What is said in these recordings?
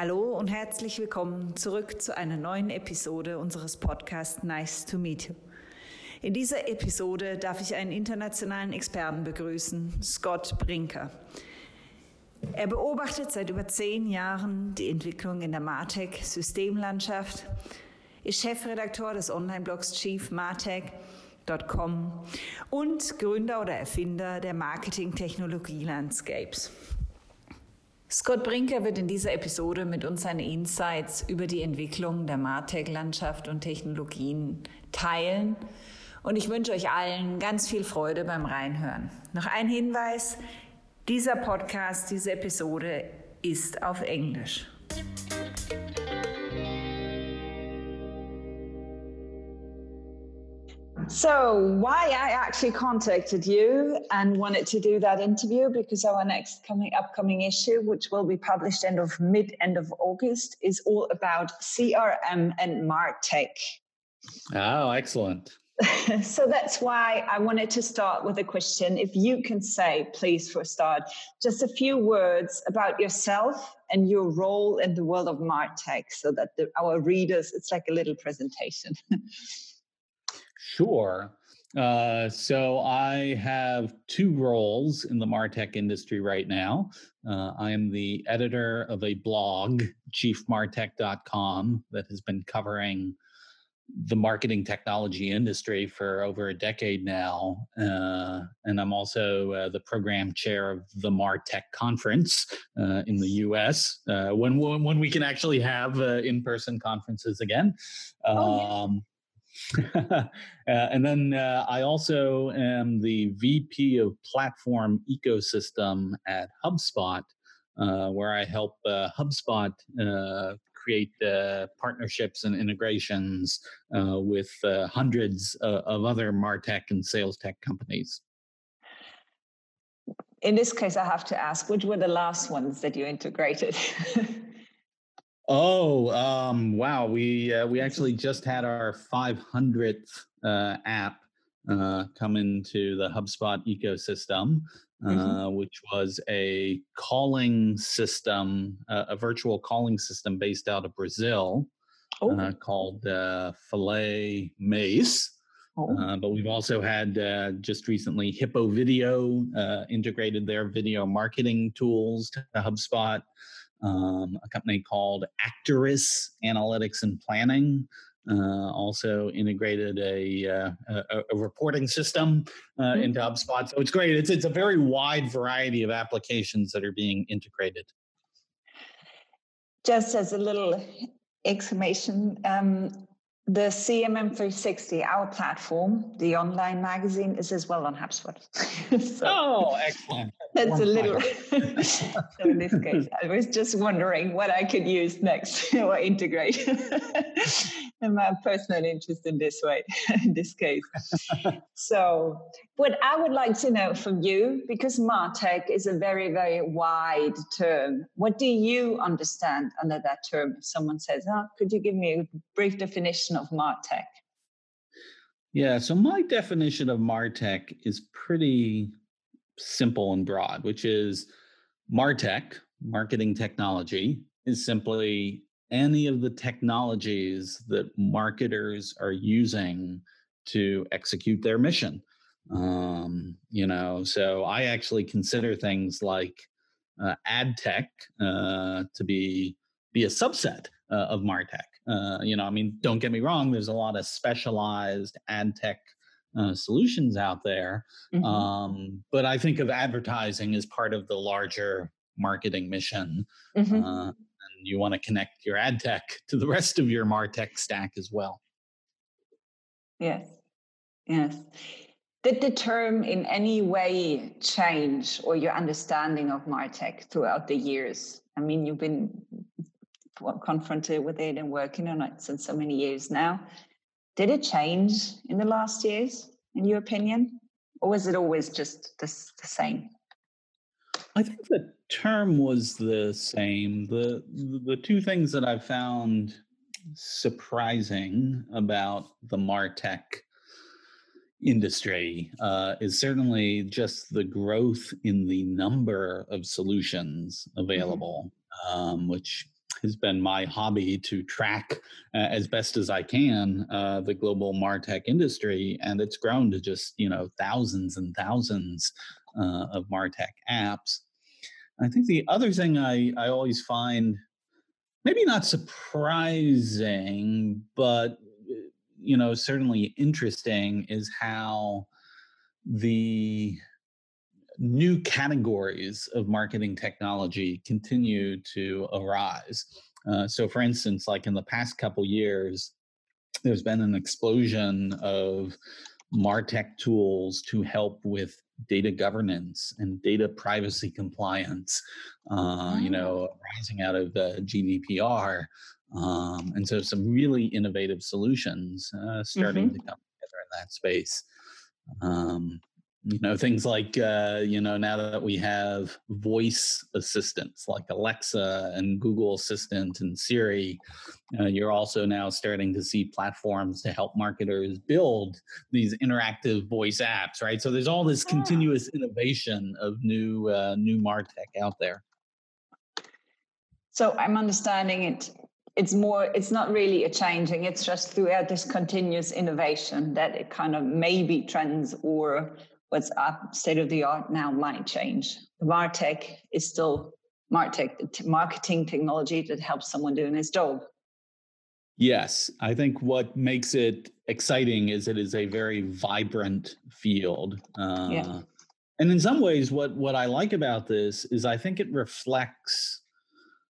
Hallo und herzlich willkommen zurück zu einer neuen Episode unseres Podcasts Nice to Meet You. In dieser Episode darf ich einen internationalen Experten begrüßen, Scott Brinker. Er beobachtet seit über zehn Jahren die Entwicklung in der Martech-Systemlandschaft, ist Chefredakteur des Online-Blogs Chief Martech.com und Gründer oder Erfinder der Marketing-Technologie Landscapes. Scott Brinker wird in dieser Episode mit uns seine Insights über die Entwicklung der Martech-Landschaft und Technologien teilen. Und ich wünsche euch allen ganz viel Freude beim Reinhören. Noch ein Hinweis, dieser Podcast, diese Episode ist auf Englisch. So, why I actually contacted you and wanted to do that interview because our next coming upcoming issue, which will be published end of mid end of August, is all about CRM and Martech. Oh, excellent. so that's why I wanted to start with a question. If you can say, please, for a start, just a few words about yourself and your role in the world of Martech so that the, our readers, it's like a little presentation. Sure. Uh, so I have two roles in the Martech industry right now. Uh, I am the editor of a blog, chiefmartec.com, that has been covering the marketing technology industry for over a decade now. Uh, and I'm also uh, the program chair of the MarTech conference uh, in the US uh, when, when we can actually have uh, in person conferences again. Um, oh. Um, uh, and then uh, I also am the VP of Platform Ecosystem at HubSpot, uh, where I help uh, HubSpot uh, create uh, partnerships and integrations with hundreds of other Martech and sales tech companies. In this case, I have to ask, which were the last ones that you integrated? Oh, um, wow! We uh, we actually just had our 500th uh, app uh, come into the HubSpot ecosystem, uh, mm-hmm. which was a calling system, uh, a virtual calling system based out of Brazil, oh. Uh, called uh, Filet Mace. Oh. Uh, but we've also had uh, just recently Hippo Video uh, integrated their video marketing tools to HubSpot um, a company called Actorus Analytics and Planning. Uh, also integrated a, uh, a, a, reporting system uh, mm-hmm. into HubSpot. So it's great. It's, it's a very wide variety of applications that are being integrated. Just as a little exclamation, um, the CMM360, our platform, the online magazine, is as well on HubSpot. so oh, excellent. That's a little. so in this case, I was just wondering what I could use next or integrate. and my personal interest in this way, in this case. so, what I would like to know from you, because Martech is a very, very wide term, what do you understand under that term? If someone says, oh, could you give me a brief definition of Martech? Yeah, so my definition of Martech is pretty simple and broad, which is Martech, marketing technology, is simply any of the technologies that marketers are using to execute their mission. Um, you know, so I actually consider things like uh, ad tech uh, to be be a subset uh, of martech. Uh, you know, I mean, don't get me wrong. There's a lot of specialized ad tech uh, solutions out there, mm-hmm. um, but I think of advertising as part of the larger marketing mission. Mm-hmm. Uh, you want to connect your ad tech to the rest of your martech stack as well yes yes did the term in any way change or your understanding of martech throughout the years i mean you've been confronted with it and working on it since so many years now did it change in the last years in your opinion or was it always just the, the same I think the term was the same. The the two things that I found surprising about the Martech industry uh, is certainly just the growth in the number of solutions mm-hmm. available, mm-hmm. um, which has been my hobby to track uh, as best as I can uh, the global martech industry, and it's grown to just you know thousands and thousands uh, of martech apps. I think the other thing I I always find maybe not surprising, but you know certainly interesting is how the new categories of marketing technology continue to arise. Uh, so, for instance, like in the past couple years, there's been an explosion of martech tools to help with data governance and data privacy compliance. Uh, You know, rising out of the GDPR, um, and so some really innovative solutions uh, starting mm-hmm. to come together in that space. Um, you know things like uh, you know now that we have voice assistants like alexa and google assistant and siri uh, you're also now starting to see platforms to help marketers build these interactive voice apps right so there's all this yeah. continuous innovation of new uh, new martech out there so i'm understanding it it's more it's not really a changing it's just throughout this continuous innovation that it kind of maybe trends or what's up state of the art now might change. MarTech is still MarTech, the t- marketing technology that helps someone doing his job. Yes, I think what makes it exciting is it is a very vibrant field. Uh, yeah. And in some ways, what what I like about this is I think it reflects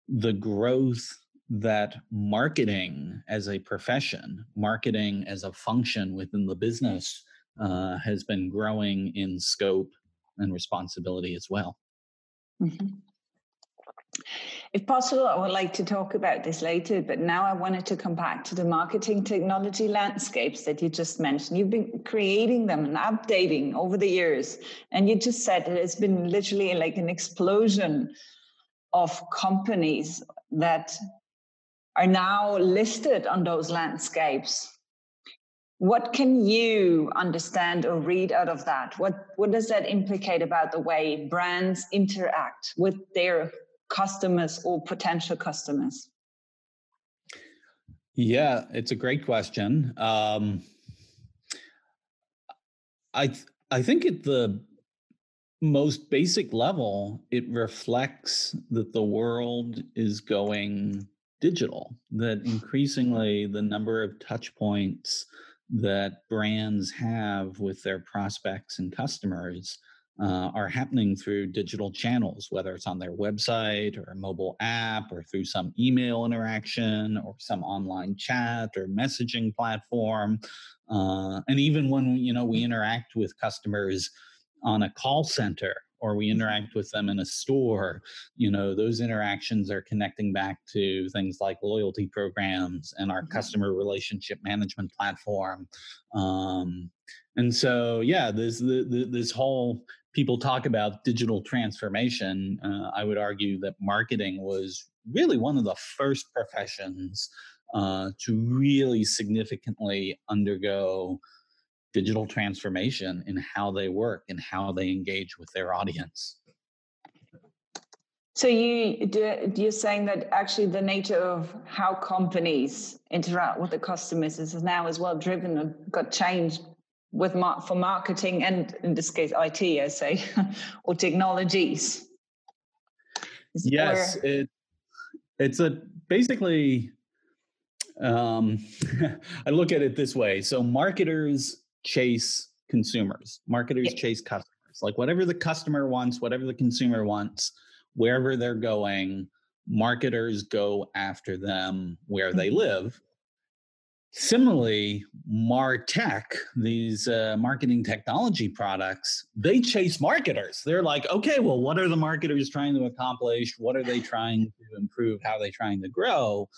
the growth that marketing as a profession, marketing as a function within the business uh, has been growing in scope and responsibility as well. Mm-hmm. If possible, I would like to talk about this later, but now I wanted to come back to the marketing technology landscapes that you just mentioned. You've been creating them and updating over the years, and you just said it has been literally like an explosion of companies that are now listed on those landscapes what can you understand or read out of that? What what does that implicate about the way brands interact with their customers or potential customers? Yeah it's a great question. Um, i i think at the most basic level it reflects that the world is going digital that increasingly the number of touch points that brands have with their prospects and customers uh, are happening through digital channels, whether it's on their website or a mobile app or through some email interaction or some online chat or messaging platform. Uh, and even when you know we interact with customers on a call center or we mm-hmm. interact with them in a store you know those interactions are connecting back to things like loyalty programs and our mm-hmm. customer relationship management platform um, and so yeah this the, this whole people talk about digital transformation uh, i would argue that marketing was really one of the first professions uh, to really significantly undergo digital transformation in how they work and how they engage with their audience. So you do you're saying that actually the nature of how companies interact with the customers is now as well driven and got changed with mar- for marketing and in this case IT, I say, or technologies. Yes, it, it's a basically. Um, I look at it this way: so marketers chase consumers. Marketers yeah. chase customers. Like whatever the customer wants, whatever the consumer wants, wherever they're going, marketers go after them where they mm-hmm. live. Similarly, Martech, these uh, marketing technology products, they chase marketers. They're like, okay, well, what are the marketers trying to accomplish? What are they trying to improve? How are they trying to grow?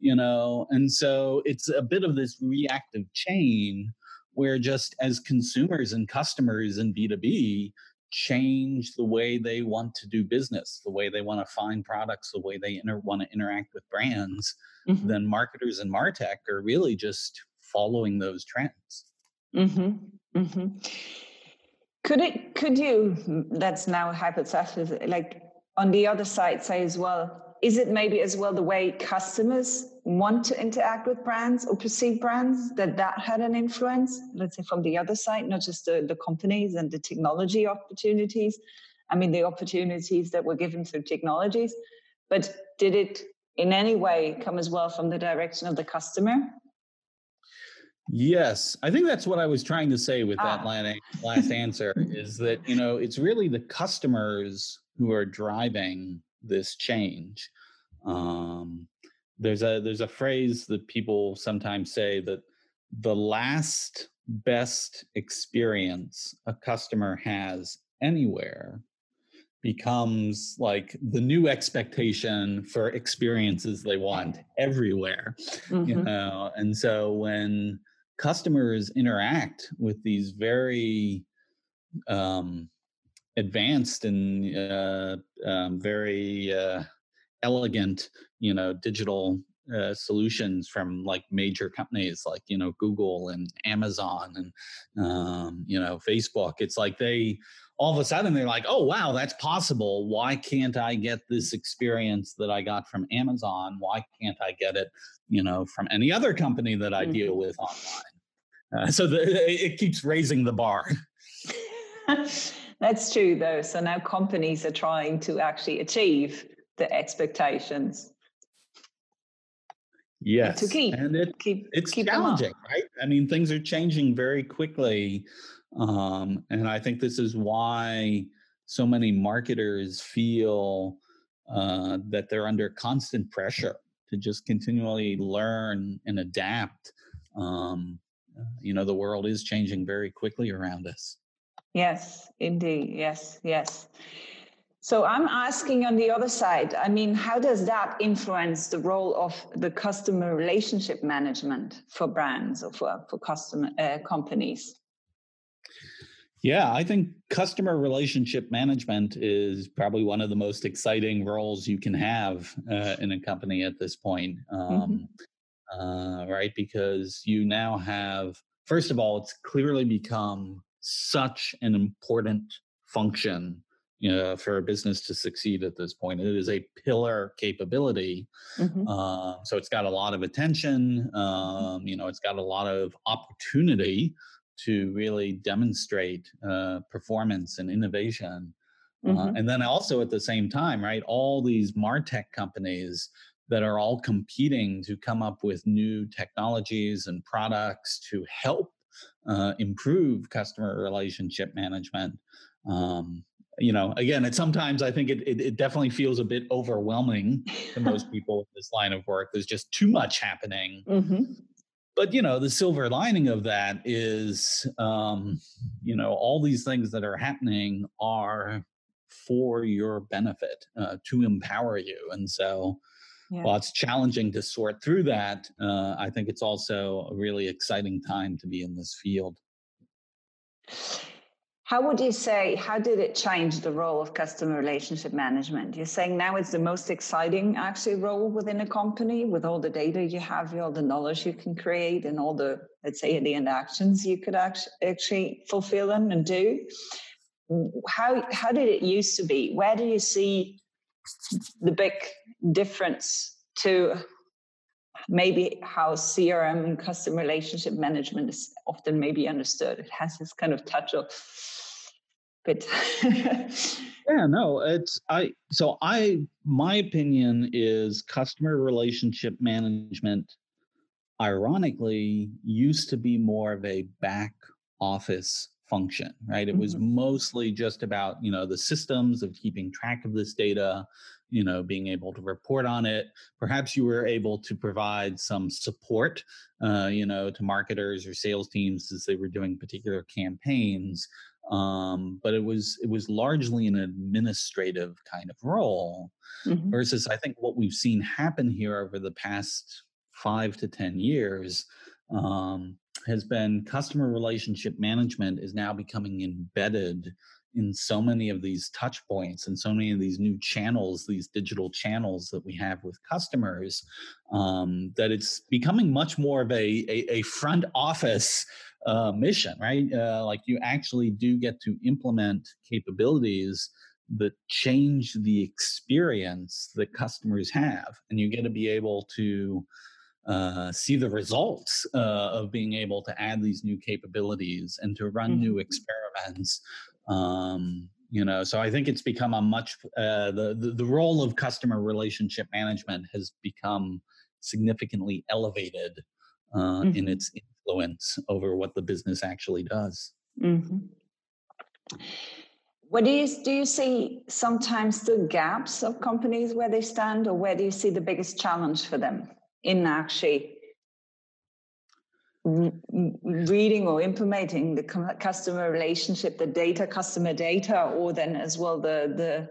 You know, and so it's a bit of this reactive chain where just as consumers and customers in B2B change the way they want to do business, the way they want to find products, the way they inter- want to interact with brands, mm-hmm. then marketers and Martech are really just following those trends. Mm-hmm. Mm-hmm. Could it? Could you? That's now hypothetical. Like on the other side, say as well. is it maybe as well the way customers want to interact with brands or perceive brands that that had an influence let's say from the other side not just the, the companies and the technology opportunities i mean the opportunities that were given through technologies but did it in any way come as well from the direction of the customer Yes, I think that's what I was trying to say with that ah. last answer is that, you know, it's really the customers who are driving this change. Um, there's a there's a phrase that people sometimes say that the last best experience a customer has anywhere becomes like the new expectation for experiences they want everywhere mm-hmm. you know and so when customers interact with these very um, advanced and uh, um, very uh, elegant, you know, digital uh, solutions from like major companies like you know Google and Amazon and um, you know Facebook. It's like they all of a sudden they're like, oh wow, that's possible. Why can't I get this experience that I got from Amazon? Why can't I get it, you know, from any other company that I mm-hmm. deal with online? Uh, so the, it keeps raising the bar. That's true, though. So now companies are trying to actually achieve the expectations. Yes, to keep and it, keep, it's keep challenging, right? I mean, things are changing very quickly, um, and I think this is why so many marketers feel uh, that they're under constant pressure to just continually learn and adapt. Um, you know, the world is changing very quickly around us. Yes, indeed. Yes, yes. So I'm asking on the other side, I mean, how does that influence the role of the customer relationship management for brands or for, for customer uh, companies? Yeah, I think customer relationship management is probably one of the most exciting roles you can have uh, in a company at this point. Um, mm-hmm. uh, right? Because you now have, first of all, it's clearly become such an important function know, for a business to succeed at this point. It is a pillar capability. Mm-hmm. Uh, so it's got a lot of attention. Mm-hmm. Um, you know, it's got a lot of opportunity to really demonstrate uh, performance and innovation. Uh, mm-hmm. Uh, and then also at the same time, right, all these Martech companies that are all competing to come up with new technologies and products to help uh, improve customer relationship management. Um, you know, again, it sometimes I think it, it, it definitely feels a bit overwhelming to most people in this line of work. There's just too much happening. Mm-hmm. But you know, the silver lining of that is, um, you know, all these things that are happening are for your benefit uh, to empower you, and so yeah. while it's challenging to sort through that, uh, I think it's also a really exciting time to be in this field. How would you say, how did it change the role of customer relationship management? You're saying now it's the most exciting actually role within a company with all the data you have, all the knowledge you can create, and all the, let's say, the interactions you could actually fulfill and do. How, how did it used to be? Where do you see the big difference to maybe how CRM and customer relationship management is often maybe understood. It has this kind of touch of bit. yeah, no, it's I so I my opinion is customer relationship management ironically used to be more of a back office function, right? It mm-hmm. was mostly just about, you know, the systems of keeping track of this data, you know, being able to report on it. Perhaps you were able to provide some support, uh, you know, to marketers or sales teams as they were doing particular campaigns. Um, but it was it was largely an administrative kind of role, mm-hmm. versus I think what we've seen happen here over the past five to ten years um, has been customer relationship management is now becoming embedded in so many of these touch points and so many of these new channels these digital channels that we have with customers um, that it's becoming much more of a, a, a front office uh, mission right uh, like you actually do get to implement capabilities that change the experience that customers have and you get to be able to uh, see the results uh, of being able to add these new capabilities and to run mm-hmm. new experiments um, you know so i think it's become a much uh, the, the, the role of customer relationship management has become significantly elevated uh, mm-hmm. in its influence over what the business actually does mm-hmm. what do you do you see sometimes the gaps of companies where they stand or where do you see the biggest challenge for them in actually reading or implementing the customer relationship, the data, customer data, or then as well the the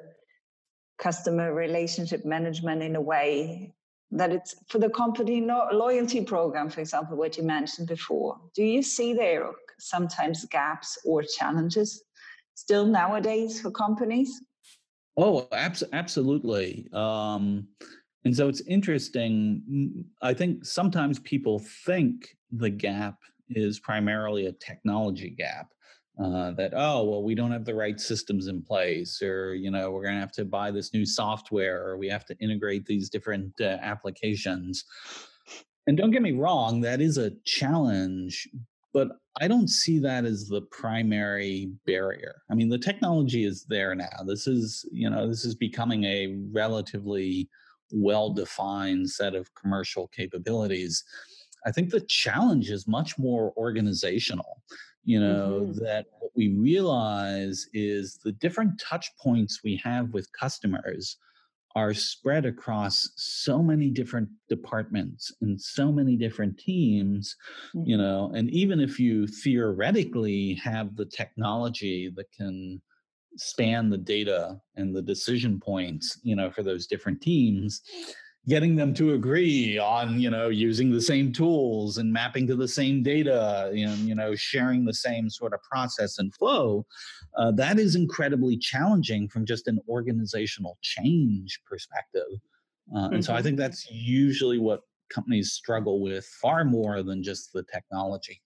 customer relationship management in a way that it's for the company loyalty program, for example, what you mentioned before. Do you see there sometimes gaps or challenges still nowadays for companies? Oh, abs- absolutely. Um, and so it's interesting. I think sometimes people think the gap is primarily a technology gap. Uh, that oh well we don't have the right systems in place or you know we're going to have to buy this new software or we have to integrate these different uh, applications and don't get me wrong that is a challenge but i don't see that as the primary barrier i mean the technology is there now this is you know this is becoming a relatively well defined set of commercial capabilities. I think the challenge is much more organizational. You know, mm-hmm. that what we realize is the different touch points we have with customers are spread across so many different departments and so many different teams mm-hmm. you know and even if you theoretically have the technology that can span the data and the decision points you know for those different teams getting them to agree on you know using the same tools and mapping to the same data and you know sharing the same sort of process and flow uh, that is incredibly challenging from just an organizational change perspective uh, mm-hmm. and so i mm-hmm. think that's usually what companies struggle with far more than just the technology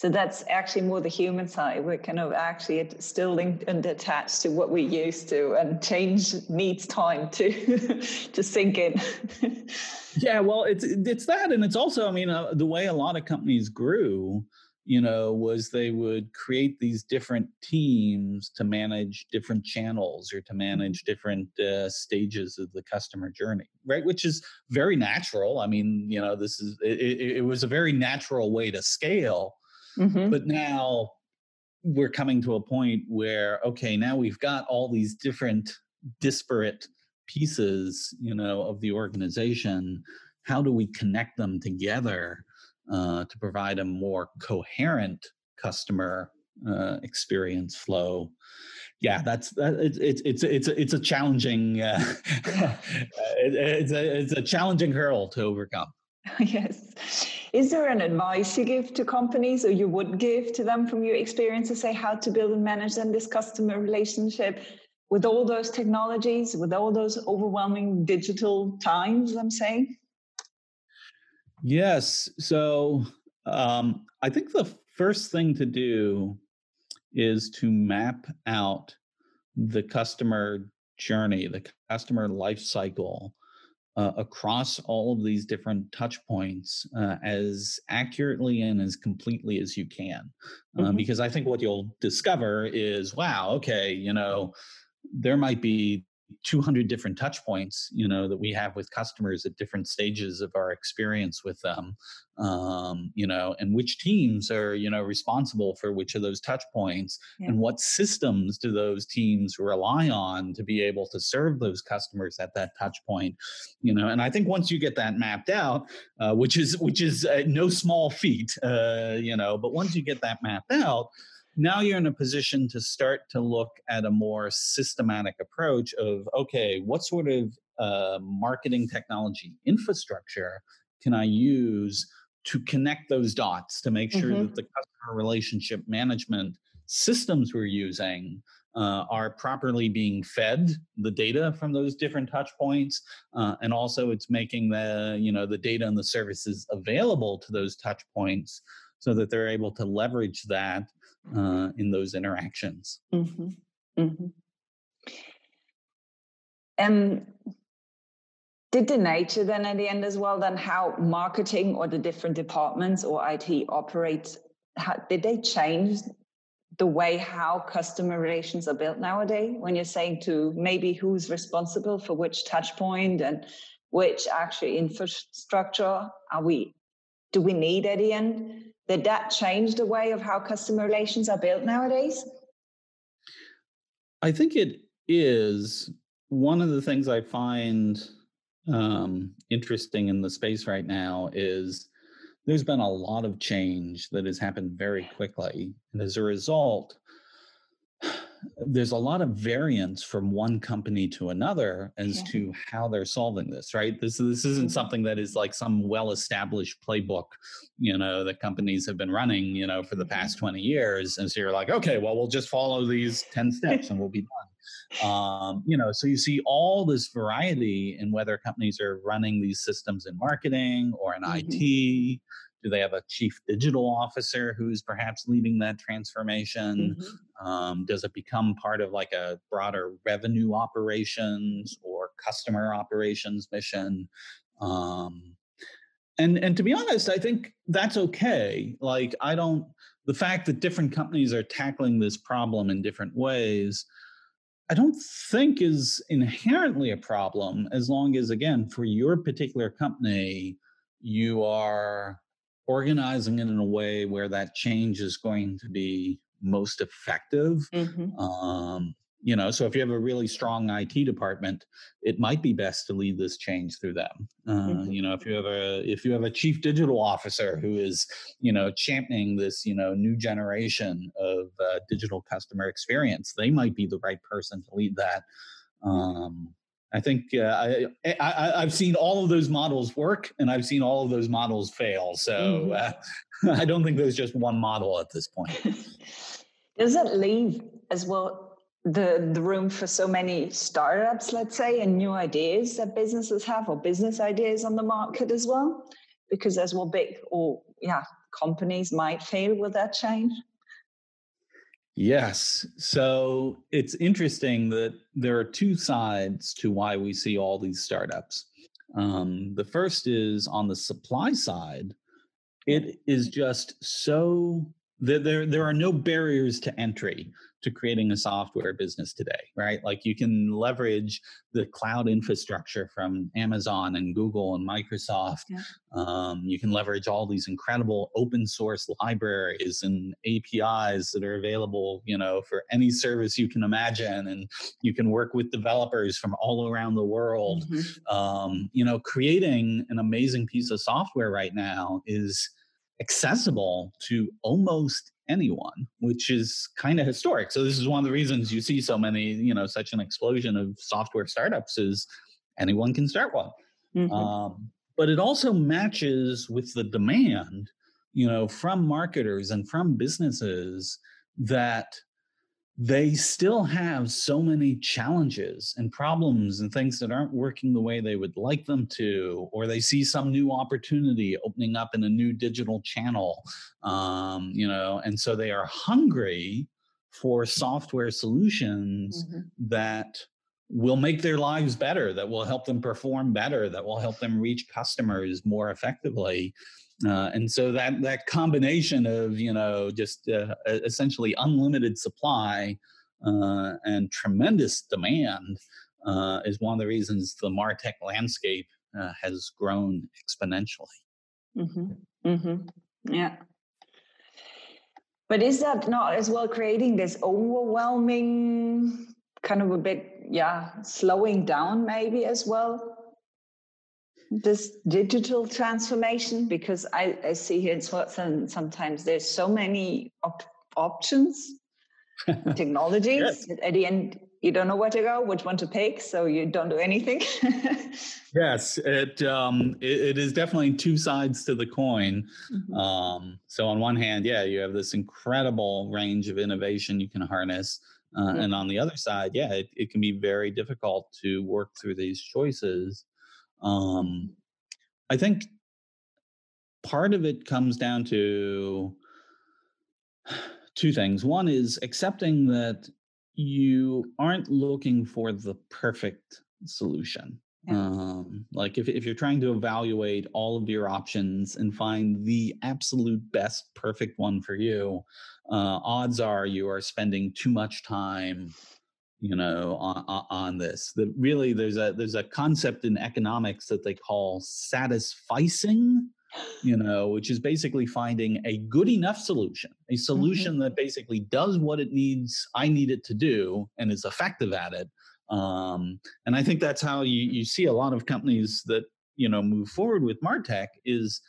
so that's actually more the human side. We're kind of actually still linked and attached to what we used to, and change needs time to to sink in. yeah, well, it's it's that, and it's also, I mean, uh, the way a lot of companies grew, you know, was they would create these different teams to manage different channels or to mm-hmm. manage different uh, stages of the customer journey, right? Which is very natural. I mean, you know, this is it, it was a very natural way to scale Mm-hmm. But now we're coming to a point where, okay, now we've got all these different disparate pieces, you know, of the organization. How do we connect them together uh, to provide a more coherent customer uh, experience flow? yeah, that's that, it's it's it's it's a, it's a challenging uh, it, it's a it's a challenging hurdle to overcome. yes. Is there an advice you give to companies or you would give to them from your experience to say how to build and manage then this customer relationship with all those technologies, with all those overwhelming digital times, I'm saying? Yes. So um, I think the first thing to do is to map out the customer journey, the customer life cycle uh, across all of these different touch points uh, as accurately and as completely as you can. Uh, mm-hmm. Because I think what you'll discover is wow, okay, you know, there might be 200 different touch points you know that we have with customers at different stages of our experience with them um, you know and which teams are you know responsible for which of those touch points yeah. and what systems do those teams rely on to be able to serve those customers at that touch point you know and i think once you get that mapped out uh, which is which is uh, no small feat uh, you know but once you get that mapped out now you're in a position to start to look at a more systematic approach of okay what sort of uh, marketing technology infrastructure can i use to connect those dots to make sure mm-hmm. that the customer relationship management systems we're using uh, are properly being fed the data from those different touch points uh, and also it's making the you know the data and the services available to those touch points so that they're able to leverage that uh, in those interactions. Mm-hmm. Mm-hmm. Did the nature then at the end as well then how marketing or the different departments or IT operates? How, did they change the way how customer relations are built nowadays? When you're saying to maybe who's responsible for which touch point and which actually infrastructure are we do we need at the end? Did that change the way of how customer relations are built nowadays? I think it is one of the things I find um, interesting in the space right now is there's been a lot of change that has happened very quickly. And as a result, there's a lot of variance from one company to another as yeah. to how they're solving this right this this isn't mm-hmm. something that is like some well established playbook you know that companies have been running you know for the mm-hmm. past 20 years and so you're like okay well we'll just follow these 10 steps and we'll be done um, you know so you see all this variety in whether companies are running these systems in marketing or in mm-hmm. IT do they have a chief digital officer who's perhaps leading that transformation? Mm-hmm. Um, does it become part of like a broader revenue operations or customer operations mission? Um, and and to be honest, I think that's okay. Like I don't the fact that different companies are tackling this problem in different ways. I don't think is inherently a problem as long as, again, for your particular company, you are organizing it in a way where that change is going to be most effective. Mm-hmm. Um, you know, so if you have a really strong IT department, it might be best to lead this change through them. Uh, mm-hmm. You know, if you have a if you have a chief digital officer who is, you know, championing this, you know, new generation of uh, digital customer experience, they might be the right person to lead that. Um, I think uh, I, I have seen all of those models work, and I've seen all of those models fail. So mm-hmm. uh, I don't think there's just one model at this point. Does it leave as well the the room for so many startups, let's say, and new ideas that businesses have, or business ideas on the market as well? Because as well, big or yeah, companies might fail with that change. Yes. So it's interesting that there are two sides to why we see all these startups. Um, the first is on the supply side, it is just so that there, there are no barriers to entry to creating a software business today, right? Like you can leverage the cloud infrastructure from Amazon and Google and Microsoft. Yeah. Um, you can leverage all these incredible open source libraries and APIs that are available, you know, for any service you can imagine. And you can work with developers from all around the world. Mm-hmm. Um, you know, creating an amazing piece of software right now is accessible to almost anyone, which is kind of historic. So this is one of the reasons you see so many, you know, such an explosion of software startups is anyone can start one. Mm-hmm. Um, but it also matches with the demand, you know, from marketers and from businesses that they still have so many challenges and problems and things that aren't working the way they would like them to, or they see some new opportunity opening up in a new digital channel, um, you know, and so they are hungry for software solutions mm-hmm. that will make their lives better, that will help them perform better, that will help them reach customers more effectively. Uh, and so that that combination of you know just uh, essentially unlimited supply uh, and tremendous demand uh, is one of the reasons the martech landscape uh, has grown exponentially. Mm-hmm. Mm-hmm. Yeah. But is that not as well creating this overwhelming kind of a bit, yeah, slowing down maybe as well? this digital transformation because I, I see here in Switzerland sometimes there's so many op- options, technologies. yes. At the end, you don't know where to go, which one to pick, so you don't do anything. yes, it, um, it, it is definitely two sides to the coin. Mm-hmm. Um, so on one hand, yeah, you have this incredible range of innovation you can harness. Uh, mm-hmm. And on the other side, yeah, it, it can be very difficult to work through these choices. Um, I think part of it comes down to two things. One is accepting that you aren't looking for the perfect solution. Um, like if, if you're trying to evaluate all of your options and find the absolute best perfect one for you, uh, odds are you are spending too much time you know on, on this that really there's a there's a concept in economics that they call satisficing you know which is basically finding a good enough solution a mm-hmm. solution mm-hmm. that basically does what it needs i need it to do and is effective at it um, and i think that's how you, you see a lot of companies that you know move forward with martech is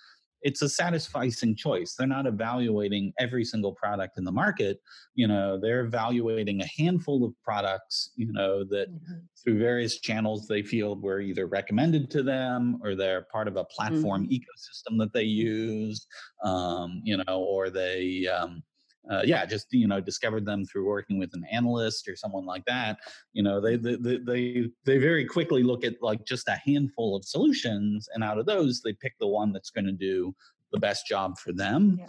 it's a satisficing choice. They're not evaluating every single product in the market. You know, they're evaluating a handful of products, you know, that mm-hmm. through various channels they feel were either recommended to them or they're part of a platform mm-hmm. ecosystem that they use, um, you know, or they, um, uh, yeah, just you know, discovered them through working with an analyst or someone like that. You know, they they they they very quickly look at like just a handful of solutions, and out of those, they pick the one that's going to do the best job for them. Yeah.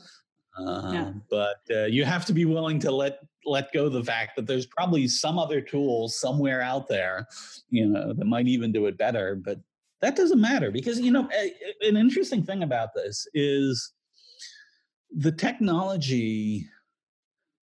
Uh, yeah. But uh, you have to be willing to let let go the fact that there's probably some other tool somewhere out there, you know, that might even do it better. But that doesn't matter because you know, an interesting thing about this is the technology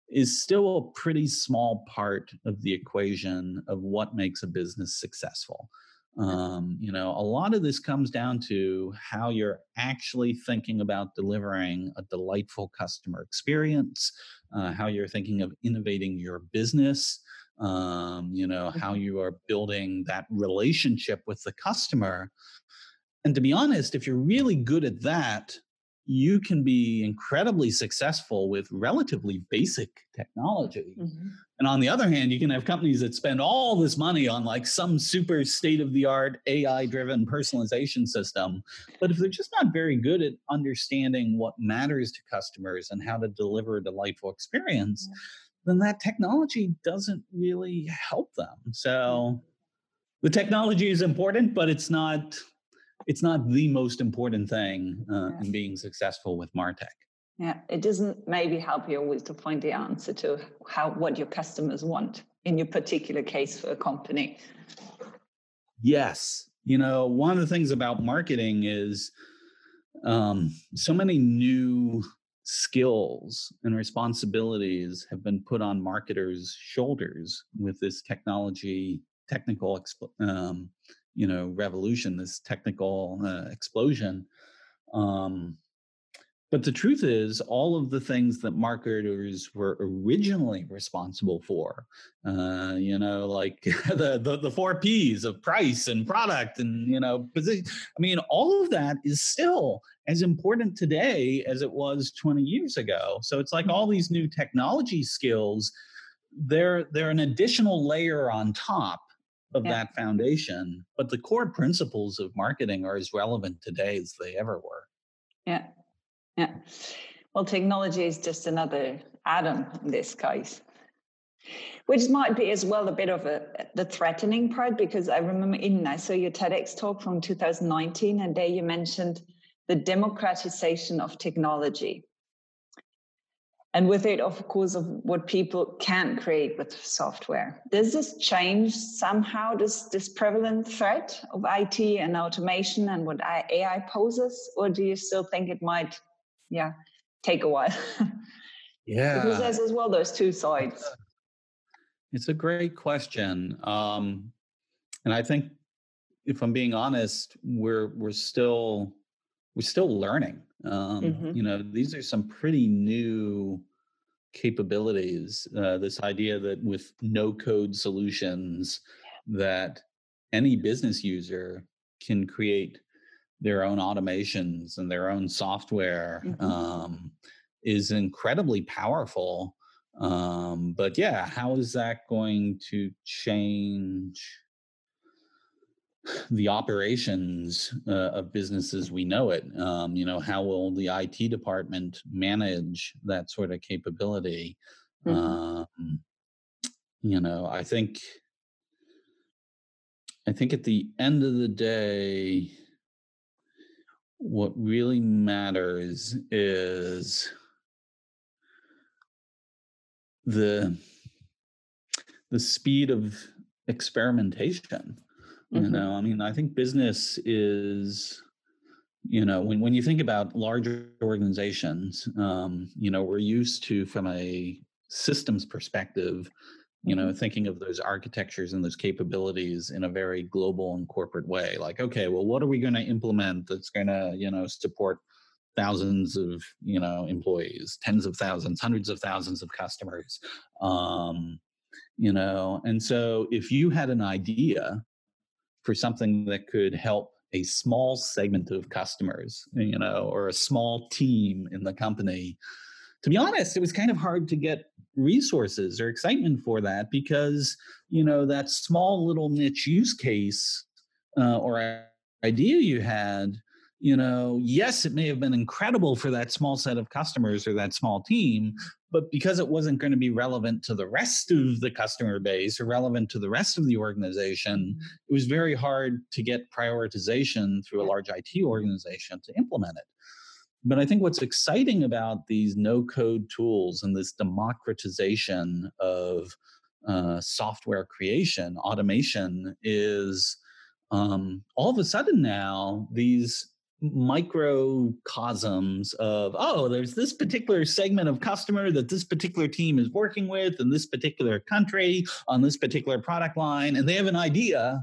is still a pretty small part of the equation of what makes a business successful. Um, you know, a lot of this comes down to how you're actually thinking about delivering a delightful customer experience, uh, how you're thinking of innovating your business, um, you know, how mm-hmm. you are building that relationship with the customer. And to be honest, if you're really good at that, you can be incredibly successful with relatively basic technology. Mm-hmm. And on the other hand, you can have companies that spend all this money on like some super state of the art AI driven personalization system. But if they're just not very good at understanding what matters to customers and how to deliver a delightful experience, then that technology doesn't really help them. So the technology is important, but it's not it's not the most important thing uh, yeah. in being successful with martech. Yeah it doesn't maybe help you always to find the answer to how what your customers want in your particular case for a company. Yes. You know one of the things about marketing is um, so many new skills and responsibilities have been put on marketers shoulders with this technology technical um, you know revolution this technical uh, explosion um, but the truth is all of the things that marketers were originally responsible for uh, you know like the, the, the four p's of price and product and you know position i mean all of that is still as important today as it was 20 years ago. So it's like all these new technology skills they're they're an additional layer on top of yeah. that foundation. But the core principles of marketing are as relevant today as they ever were. Yeah. Yeah. Well, technology is just another atom in this case. Which might be as well a bit of a the threatening part because I remember in I saw your TEDx talk from 2019 and there you mentioned the democratization of technology and with it of course of what people can create with software. Does this change somehow this this prevalent threat of it and automation and what ai poses? Or do you still think it might yeah take a while? Yeah. Because there's as well those two sides. It's a great question. Um and i think if i'm being honest we're we're still we're still learning um, mm-hmm. You know, these are some pretty new capabilities. Uh, this idea that with no code solutions, that any business user can create their own automations and their own software mm-hmm. um, is incredibly powerful. Um, but yeah, how is that going to change? The operations uh, of businesses we know it. Um, you know, how will the IT department manage that sort of capability? Mm-hmm. Um, you know, I think, I think at the end of the day, what really matters is the the speed of experimentation. Mm-hmm. You know, I mean, I think business is you know when, when you think about larger organizations um, you know we're used to from a systems perspective you know mm-hmm. thinking of those architectures and those capabilities in a very global and corporate way like okay well what are we going to implement that's going to you know support thousands of you know employees tens of thousands hundreds of thousands of customers um you know and so if you had an idea for something that could help a small segment of customers you know or a small team in the company. To be honest, it was kind of hard to get resources or excitement for that because you know that small little niche use case uh, or idea you had you know yes it may have been incredible for that small set of customers or that small team but because it wasn't going to be relevant to the rest of the customer base or relevant to the rest of the organization mm-hmm. it was very hard to get prioritization through a large IT organization to implement it but I think what's exciting about these no code tools and this democratization of uh, software creation, automation, is um, all of a sudden now these microcosms of oh there's this particular segment of customer that this particular team is working with in this particular country on this particular product line and they have an idea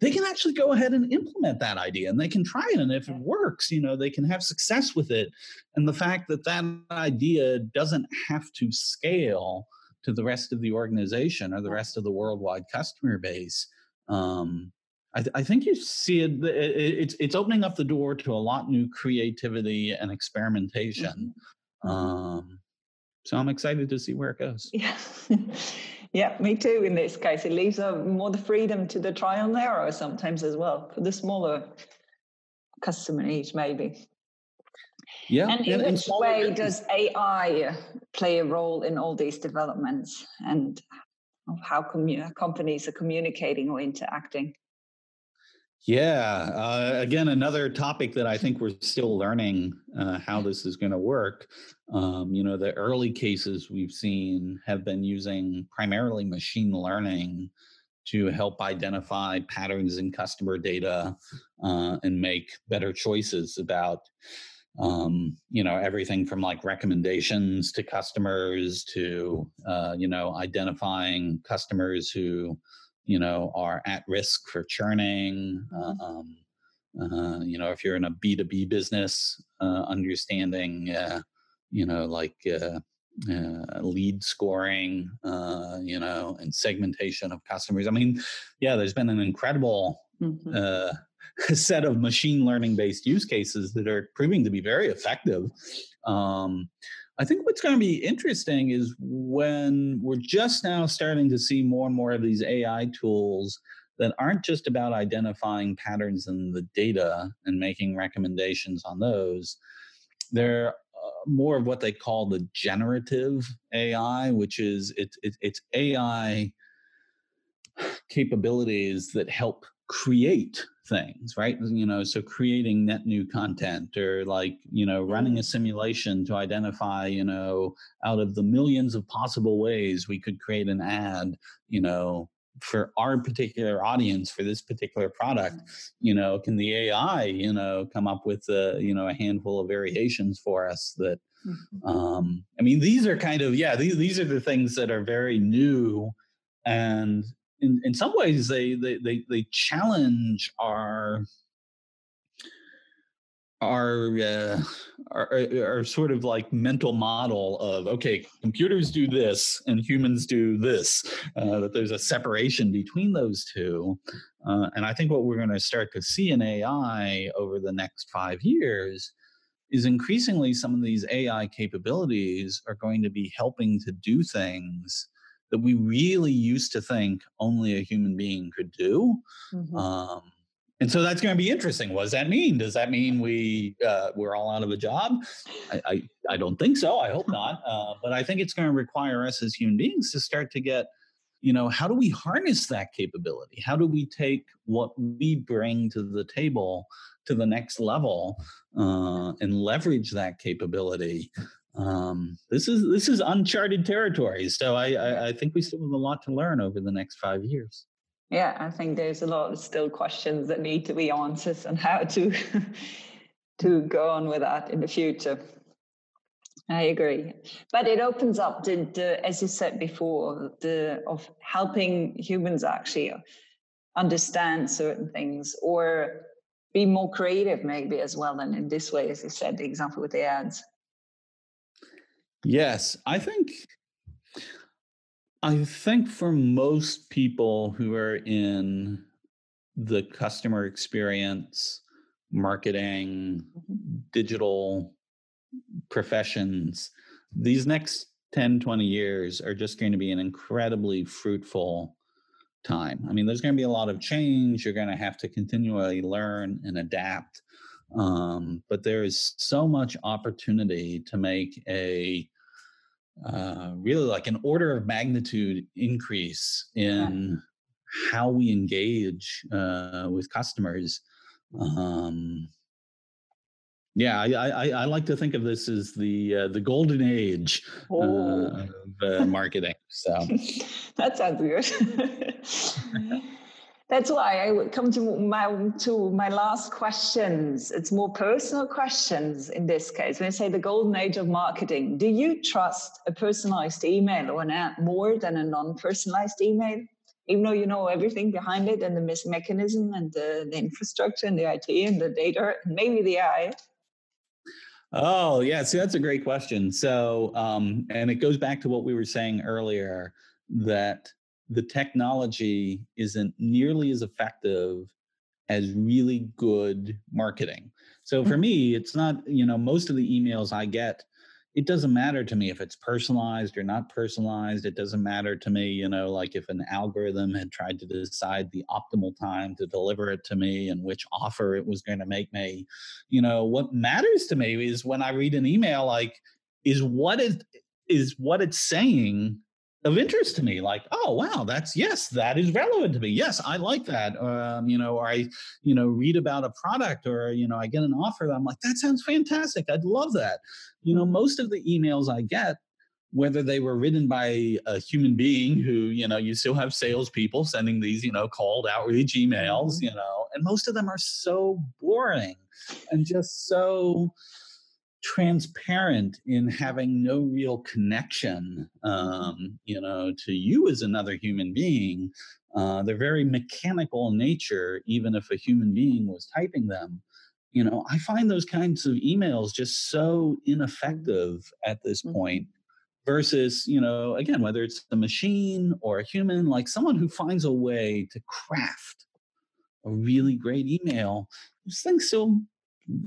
they can actually go ahead and implement that idea and they can try it and if it works you know they can have success with it and the fact that that idea doesn't have to scale to the rest of the organization or the rest of the worldwide customer base um, I, th- I, think you see it, it, it's it's opening up the door to a lot new creativity and experimentation mm-hmm. um, so i'm excited to see where it goes yeah Yeah, me too. In this case, it leaves uh, more the freedom to the trial and error sometimes as well for the smaller customer needs, maybe. Yeah. And in which way does AI play a role in all these developments and how commu- companies are communicating or interacting? Yeah. Uh, again, another topic that I think we're still learning uh, how this is going to work. Um, you know, the early cases we've seen have been using primarily machine learning to help identify patterns in customer data uh, and make better choices about um, you know everything from like recommendations to customers to uh, you know identifying customers who you know, are at risk for churning. Mm-hmm. Um, uh, you know, if you're in a B2B business, uh, understanding, uh, you know, like uh, uh, lead scoring, uh, you know, and segmentation of customers. I mean, yeah, there's been an incredible mm-hmm. set of machine learning based use cases that are proving to be very effective. Um, I think what's going to be interesting is when we're just now starting to see more and more of these AI tools that aren't just about identifying patterns in the data and making recommendations on those. They're uh, more of what they call the generative AI, which is it, it, it's AI capabilities that help create things, right? You know, so creating net new content or like, you know, running a mm. simulation to identify, you know, out of the millions of possible ways we could create an ad, you know, for our particular audience for this particular product mm. you know can the ai you know come up with a you know a handful of variations for us that mm-hmm. um i mean these are kind of yeah these, these are the things that are very new and in, in some ways they, they they they challenge our our, uh, our our sort of like mental model of okay computers do this and humans do this uh, that there's a separation between those two uh, and i think what we're going to start to see in ai over the next five years is increasingly some of these ai capabilities are going to be helping to do things that we really used to think only a human being could do. Mm-hmm. Um, and so that's going to be interesting. What does that mean? Does that mean we uh, we're all out of a job? I, I, I don't think so. I hope not. Uh, but I think it's going to require us as human beings to start to get, you know, how do we harness that capability? How do we take what we bring to the table to the next level uh, and leverage that capability um, this is this is uncharted territory. So I, I, I think we still have a lot to learn over the next five years. Yeah, I think there's a lot of still questions that need to be answered on how to to go on with that in the future. I agree, but it opens up the, the as you said before, the of helping humans actually understand certain things or be more creative maybe as well. And in this way, as you said, the example with the ads. Yes, I think I think for most people who are in the customer experience, marketing, mm-hmm. digital professions, these next 10, 20 years are just going to be an incredibly fruitful time. I mean, there's going to be a lot of change. You're going to have to continually learn and adapt. Um, but there is so much opportunity to make a uh, really like an order of magnitude increase in how we engage uh, with customers. Um, yeah, I, I, I, like to think of this as the uh, the golden age uh, oh. of uh, marketing. So that sounds good. That's why I would come to my to my last questions. It's more personal questions in this case. When I say the golden age of marketing, do you trust a personalized email or an ad more than a non-personalized email? Even though you know everything behind it and the mechanism and the, the infrastructure and the IT and the data, and maybe the AI. Oh, yeah. See, that's a great question. So, um, and it goes back to what we were saying earlier that the technology isn't nearly as effective as really good marketing. So for mm-hmm. me, it's not, you know, most of the emails I get, it doesn't matter to me if it's personalized or not personalized. It doesn't matter to me, you know, like if an algorithm had tried to decide the optimal time to deliver it to me and which offer it was going to make me. You know, what matters to me is when I read an email, like, is what is is what it's saying of interest to me like oh wow that's yes that is relevant to me. Yes i like that um, you know or i you know read about a product or you know i get an offer that i'm like that sounds fantastic. I'd love that you know most of the emails i get whether they were written by a human being who you know you still have salespeople sending these you know called outreach emails mm-hmm. you know and most of them are so boring and just so transparent in having no real connection um, you know to you as another human being uh, they're very mechanical in nature even if a human being was typing them you know i find those kinds of emails just so ineffective at this mm-hmm. point versus you know again whether it's a machine or a human like someone who finds a way to craft a really great email those things still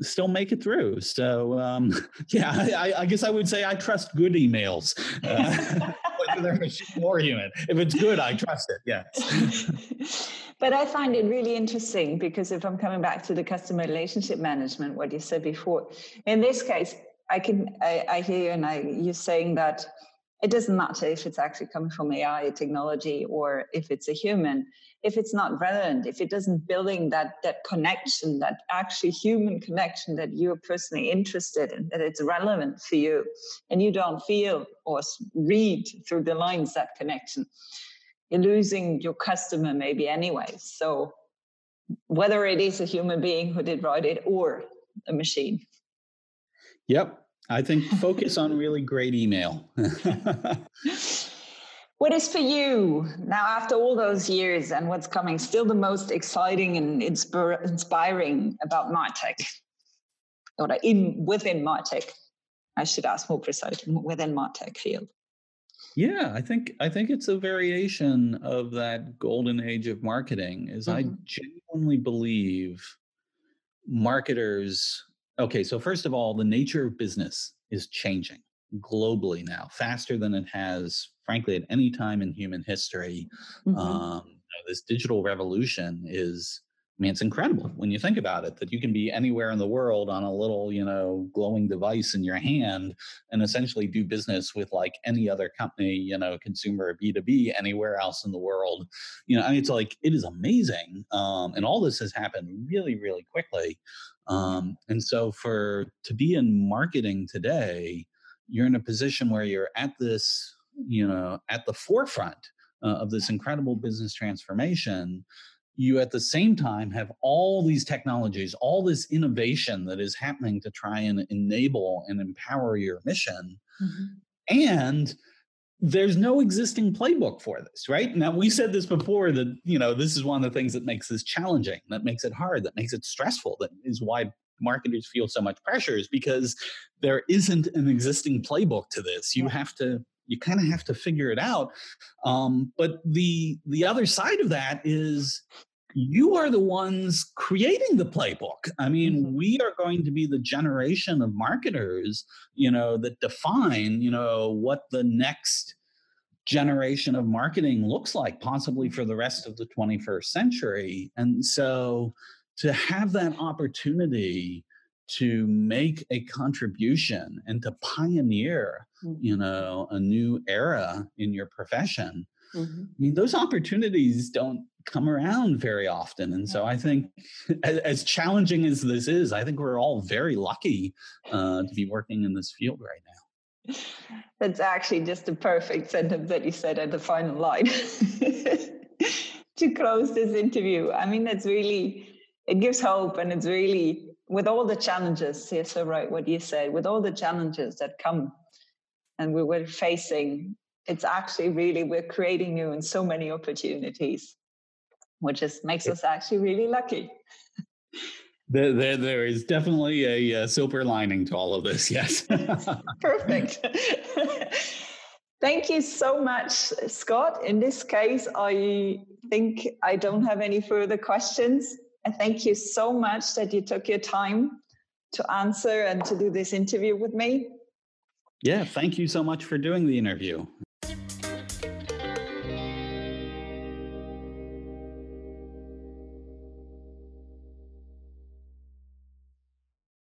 still make it through. So um, yeah, I, I, guess I would say I trust good emails, uh, whether they're machine or human. If it's good, I trust it. Yes. but I find it really interesting because if I'm coming back to the customer relationship management, what you said before, in this case, I can I, I hear you and I you're saying that it doesn't matter if it's actually coming from AI technology or if it's a human if it's not relevant, if it doesn't building that that connection, that actually human connection that you're personally interested in, that it's relevant for you, and you don't feel or read through the lines that connection, you're losing your customer maybe anyway. So whether it is a human being who did write it or a machine. Yep. I think focus on really great email. What is for you now, after all those years and what's coming, still the most exciting and inspir- inspiring about Martech? Or in within Martech? I should ask more precisely within Martech field. Yeah, I think I think it's a variation of that golden age of marketing. Is mm-hmm. I genuinely believe marketers. Okay, so first of all, the nature of business is changing globally now, faster than it has, frankly, at any time in human history. Mm-hmm. Um, you know, this digital revolution is, I mean, it's incredible when you think about it that you can be anywhere in the world on a little, you know, glowing device in your hand and essentially do business with like any other company, you know, consumer B2B anywhere else in the world. You know, I mean, it's like, it is amazing. Um, and all this has happened really, really quickly. Um, and so for to be in marketing today, you're in a position where you're at this, you know, at the forefront uh, of this incredible business transformation, you at the same time have all these technologies, all this innovation that is happening to try and enable and empower your mission. Mm-hmm. And there's no existing playbook for this, right? Now we said this before that, you know, this is one of the things that makes this challenging, that makes it hard, that makes it stressful, that is why marketers feel so much pressure is because there isn't an existing playbook to this. You have to you kind of have to figure it out. Um, but the the other side of that is you are the ones creating the playbook. I mean, mm-hmm. we are going to be the generation of marketers, you know, that define, you know, what the next generation of marketing looks like, possibly for the rest of the 21st century. And so to have that opportunity to make a contribution and to pioneer you mm-hmm. know a new era in your profession mm-hmm. i mean those opportunities don't come around very often and so i think as, as challenging as this is i think we're all very lucky uh, to be working in this field right now that's actually just the perfect sentence that you said at the final line to close this interview i mean that's really it gives hope and it's really with all the challenges yes so right what you said with all the challenges that come and we were facing it's actually really we're creating new and so many opportunities which just makes us actually really lucky. There, there, there is definitely a, a silver lining to all of this yes. Perfect. Thank you so much scott. In this case i think i don't have any further questions and thank you so much that you took your time to answer and to do this interview with me yeah, thank you so much for doing the interview.